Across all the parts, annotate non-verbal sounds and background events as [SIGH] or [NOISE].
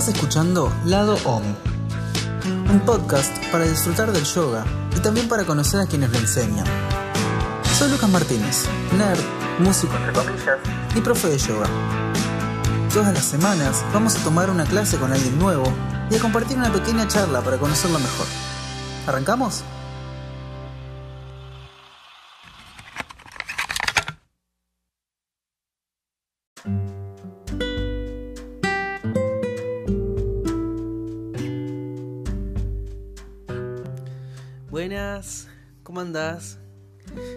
Estás escuchando Lado Om, un podcast para disfrutar del yoga y también para conocer a quienes lo enseñan. Soy Lucas Martínez, nerd, músico y profe de yoga. Todas las semanas vamos a tomar una clase con alguien nuevo y a compartir una pequeña charla para conocerlo mejor. ¿Arrancamos? Buenas, ¿cómo andás?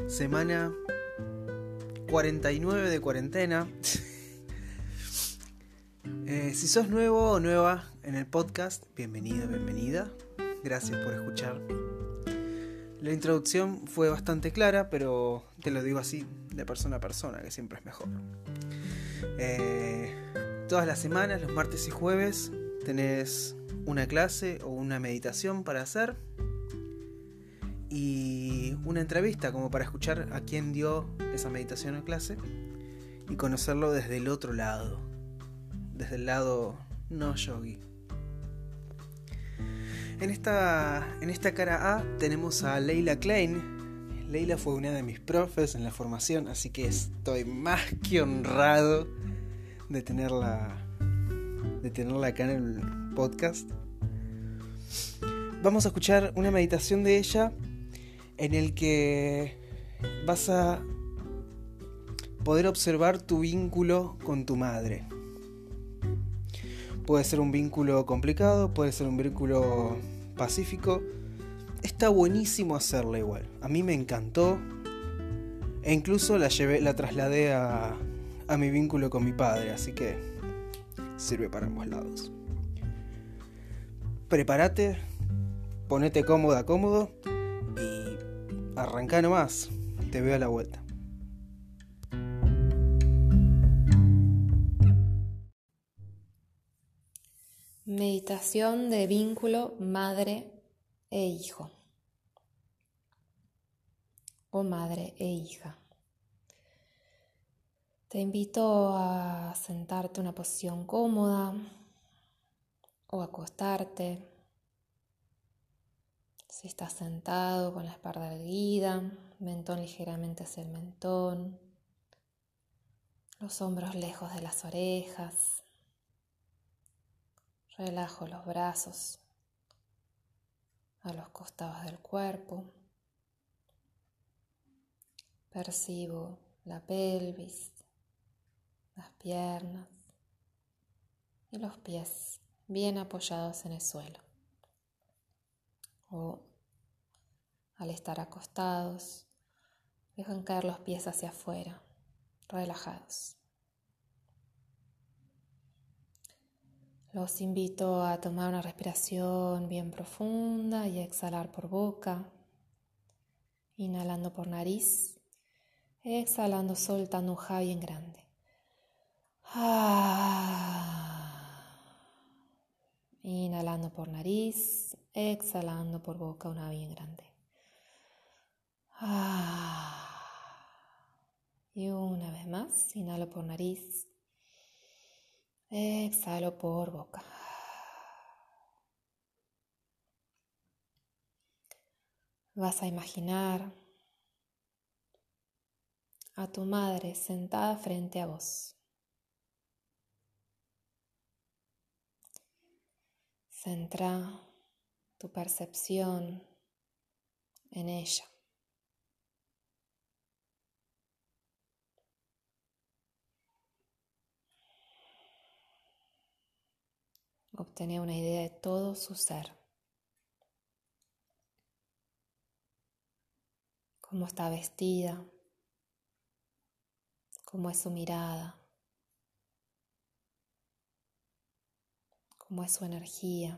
Semana 49 de cuarentena. [LAUGHS] Eh, si sos nuevo o nueva en el podcast, bienvenido, bienvenida. Gracias por escuchar. La introducción fue bastante clara, pero te lo digo así de persona a persona, que siempre es mejor. Eh, todas las semanas, los martes y jueves, tenés una clase o una meditación para hacer y una entrevista como para escuchar a quién dio esa meditación o clase y conocerlo desde el otro lado, desde el lado no yogi. En esta, en esta cara A tenemos a Leila Klein. Leila fue una de mis profes en la formación, así que estoy más que honrado de tenerla, de tenerla acá en el podcast. Vamos a escuchar una meditación de ella en el que vas a poder observar tu vínculo con tu madre. Puede ser un vínculo complicado, puede ser un vínculo pacífico. Está buenísimo hacerlo igual. A mí me encantó. E incluso la, llevé, la trasladé a, a mi vínculo con mi padre, así que sirve para ambos lados. Prepárate, ponete cómoda, cómodo y arranca nomás. Te veo a la vuelta. Meditación de vínculo madre e hijo. O madre e hija. Te invito a sentarte en una posición cómoda o acostarte. Si estás sentado con la espalda erguida, mentón ligeramente hacia el mentón, los hombros lejos de las orejas. Relajo los brazos a los costados del cuerpo. Percibo la pelvis, las piernas y los pies bien apoyados en el suelo. O al estar acostados, dejan caer los pies hacia afuera, relajados. Los invito a tomar una respiración bien profunda y exhalar por boca, inhalando por nariz, exhalando soltando un ja bien grande. Inhalando por nariz, exhalando por boca una bien grande. Y una vez más, inhalo por nariz, Exhalo por boca. Vas a imaginar a tu madre sentada frente a vos. Centra tu percepción en ella. obtener una idea de todo su ser. Cómo está vestida, cómo es su mirada, cómo es su energía.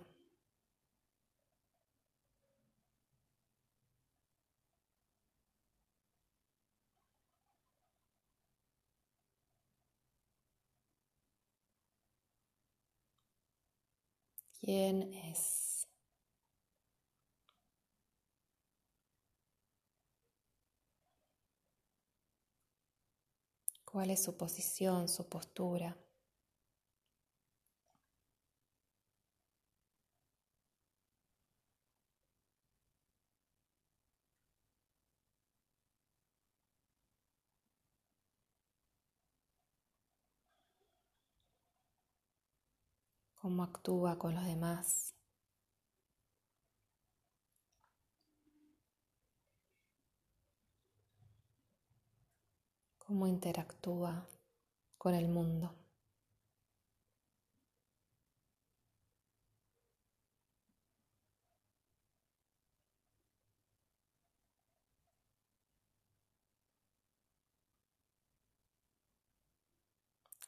Quién es. ¿Cuál es su posición, su postura? Cómo actúa con los demás. cómo interactúa con el mundo.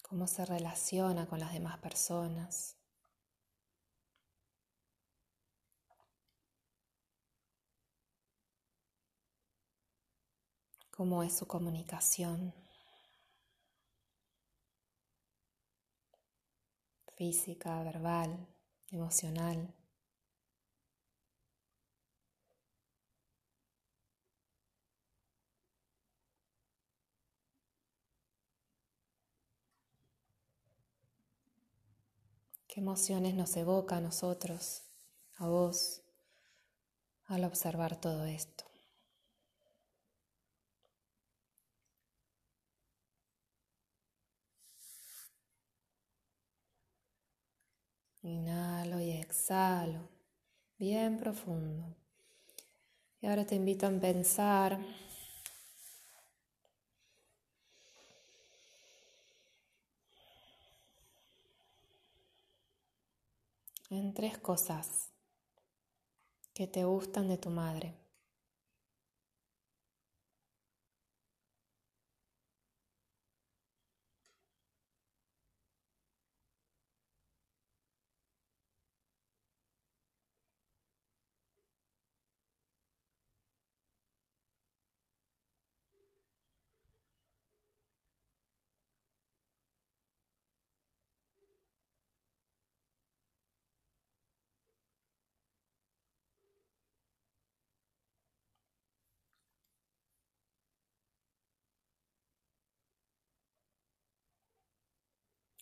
cómo se relaciona con las demás personas. Cómo es su comunicación física, verbal, emocional. ¿Qué emociones nos evoca a nosotros, a vos, al observar todo esto? Inhalo y exhalo, bien profundo. Y ahora te invito a pensar en tres cosas que te gustan de tu madre.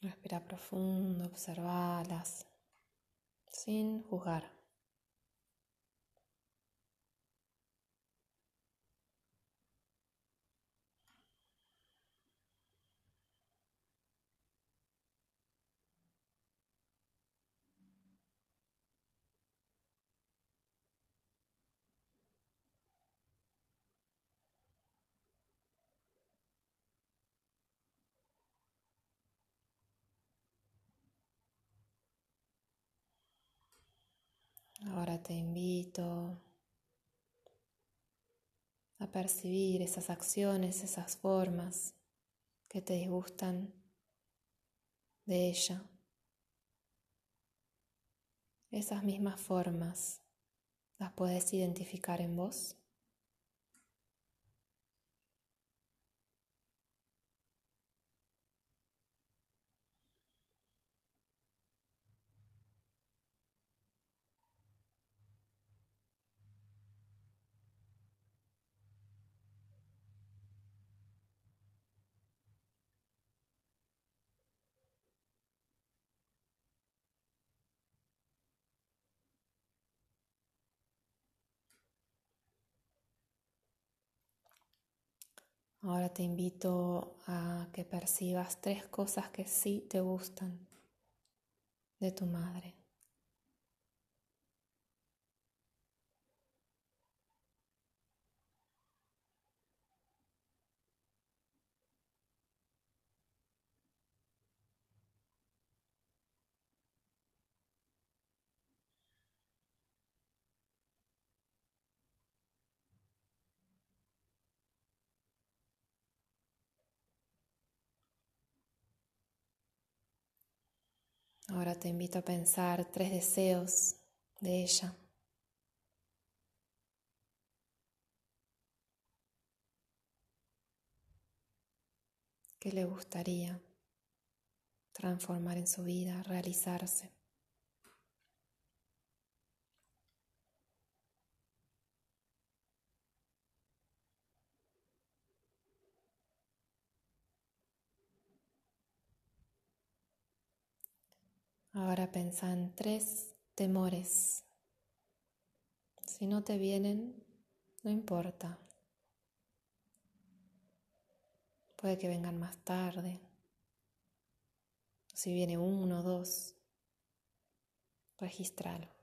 Respira profundo, observalas sin juzgar. Ahora te invito a percibir esas acciones, esas formas que te disgustan de ella. Esas mismas formas las puedes identificar en vos. Ahora te invito a que percibas tres cosas que sí te gustan de tu madre. Ahora te invito a pensar tres deseos de ella. ¿Qué le gustaría transformar en su vida, realizarse? Ahora pensa en tres temores. Si no te vienen, no importa. Puede que vengan más tarde. Si viene uno o dos, Registralo.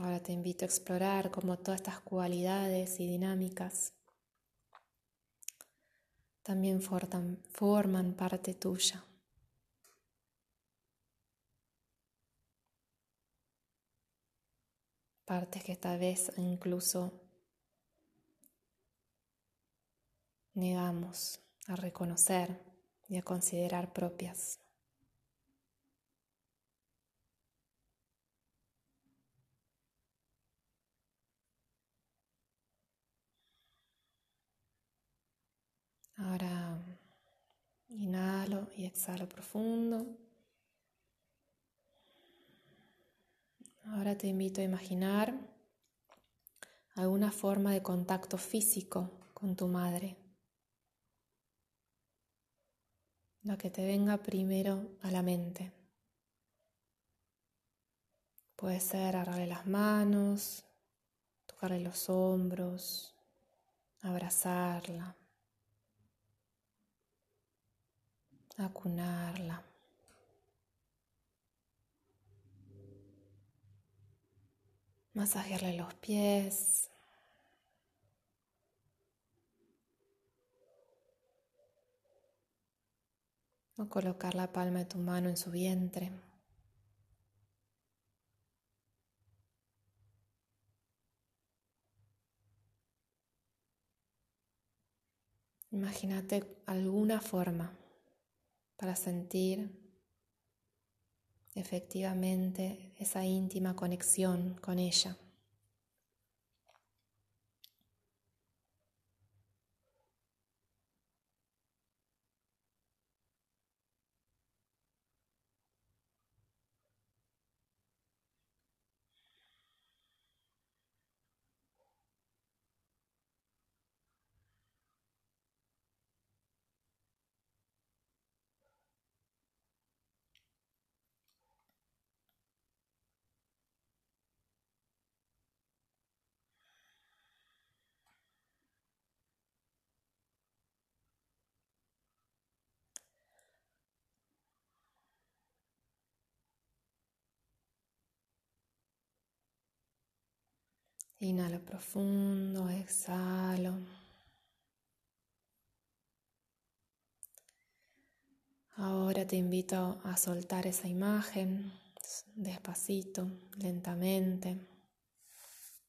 Ahora te invito a explorar cómo todas estas cualidades y dinámicas también forman, parte tuya. Partes que tal vez incluso negamos a reconocer y a considerar propias. Ahora inhalo y exhalo profundo. Ahora te invito a imaginar alguna forma de contacto físico con tu madre. La que te venga primero a la mente. Puede ser agarrarle las manos, tocarle los hombros, abrazarla. Acunarla. Masajearle los pies. O colocar la palma de tu mano en su vientre. Imagínate alguna forma para sentir efectivamente esa íntima conexión con ella. Inhalo profundo, exhalo. Ahora te invito a soltar esa imagen despacito, lentamente.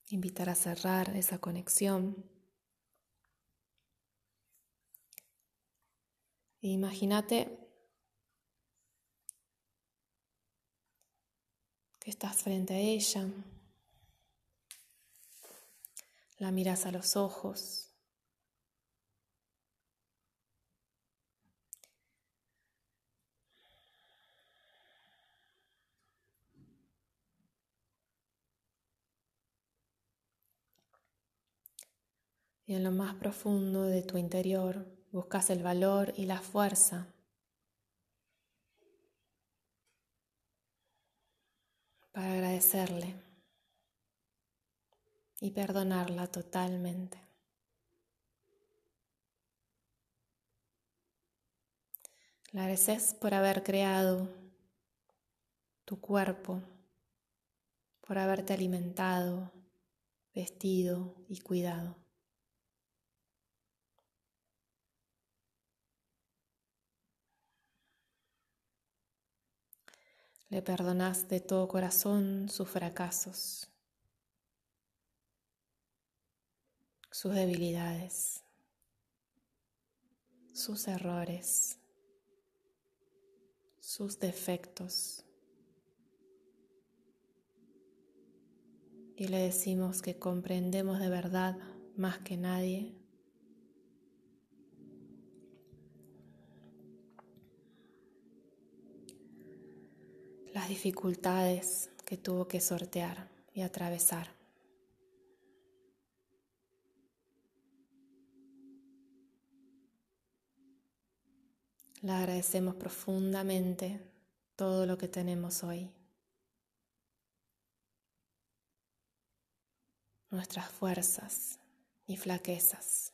Invitar a cerrar esa conexión. Imagínate que estás frente a ella, la miras a los ojos. Y en lo más profundo de tu interior buscas el valor y la fuerza para agradecerle y perdonarla totalmente. La agradeces por haber creado tu cuerpo, por haberte alimentado, vestido y cuidado. Le perdonas de todo corazón sus fracasos. Sus debilidades, sus errores, sus defectos. Y le decimos que comprendemos de verdad más que nadie las dificultades que tuvo que sortear y atravesar. Le agradecemos profundamente todo lo que tenemos hoy. nuestras fuerzas y flaquezas.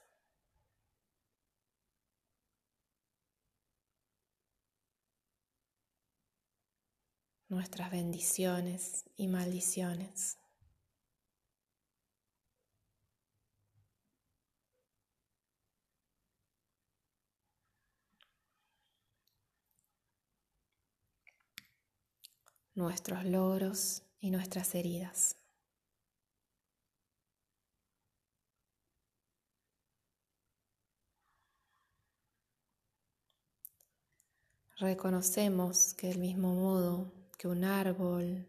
nuestras bendiciones y maldiciones. Nuestros logros y nuestras heridas. Reconocemos que del mismo modo que un árbol,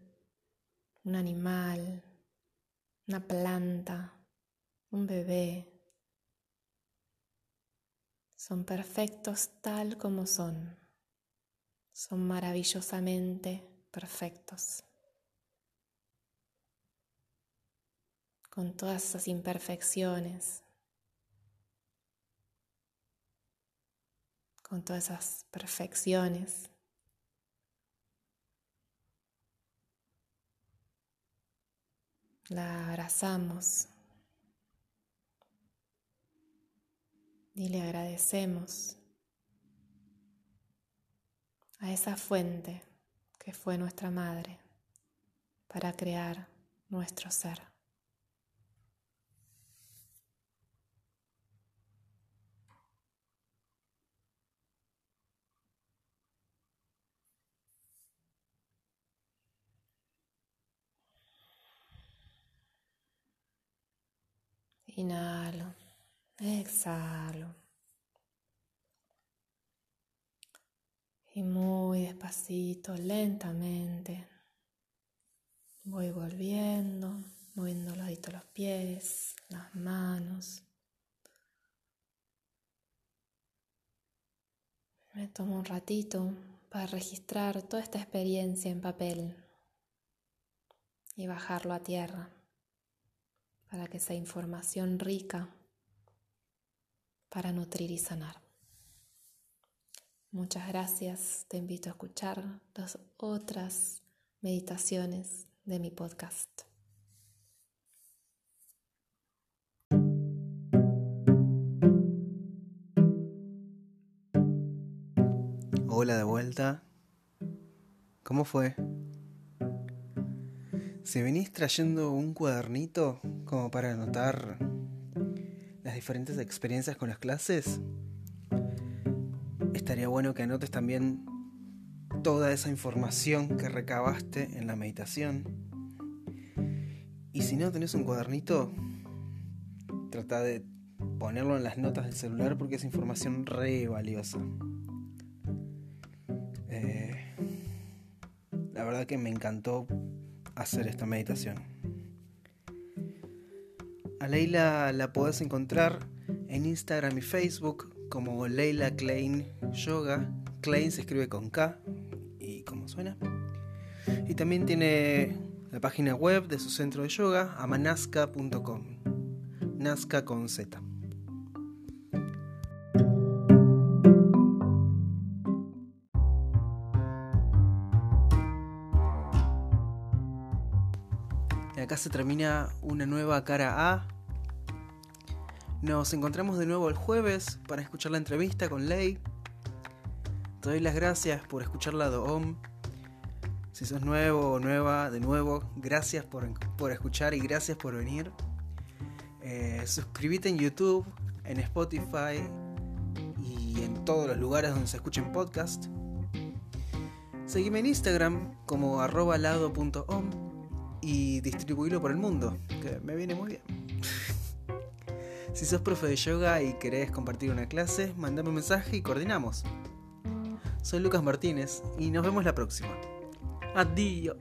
un animal, una planta, un bebé, son perfectos tal como son, son maravillosamente perfectos, con todas esas imperfecciones, con todas esas perfecciones. La abrazamos. Y le agradecemos a esa fuente que fue nuestra madre para crear nuestro ser. Inhalo, exhalo. Y muy despacito, lentamente, voy volviendo, moviendo los los pies, las manos. Me tomo un ratito para registrar toda esta experiencia en papel y bajarlo a tierra para que sea información rica para nutrir y sanar. Muchas gracias. Te invito a escuchar las otras meditaciones de mi podcast. Hola de vuelta. ¿Cómo fue? Si venís trayendo un cuadernito como para anotar las diferentes experiencias con las clases, estaría bueno que anotes también toda esa información que recabaste en la meditación. Y si no tenés un cuadernito, trata de ponerlo en las notas del celular porque es información re valiosa. Eh, la verdad que me encantó hacer esta meditación. A Leila la podés encontrar en Instagram y Facebook como Leila Klein Yoga. Klein se escribe con K y como suena. Y también tiene la página web de su centro de yoga, amanaska.com. Nazca con Z. Acá se termina una nueva cara A nos encontramos de nuevo el jueves para escuchar la entrevista con Ley. Te doy las gracias por escuchar la DOM. Si sos nuevo o nueva, de nuevo, gracias por, escuchar y gracias por venir. Eh, suscríbete en YouTube, en Spotify y en todos los lugares donde se escuchen podcasts. Seguime en Instagram como arroba lado.om y distribuílo por el mundo, que me viene muy bien. [LAUGHS] Si sos profe de yoga y querés compartir una clase, mandame un mensaje y coordinamos. Soy Lucas Martínez y nos vemos la próxima. Adiós.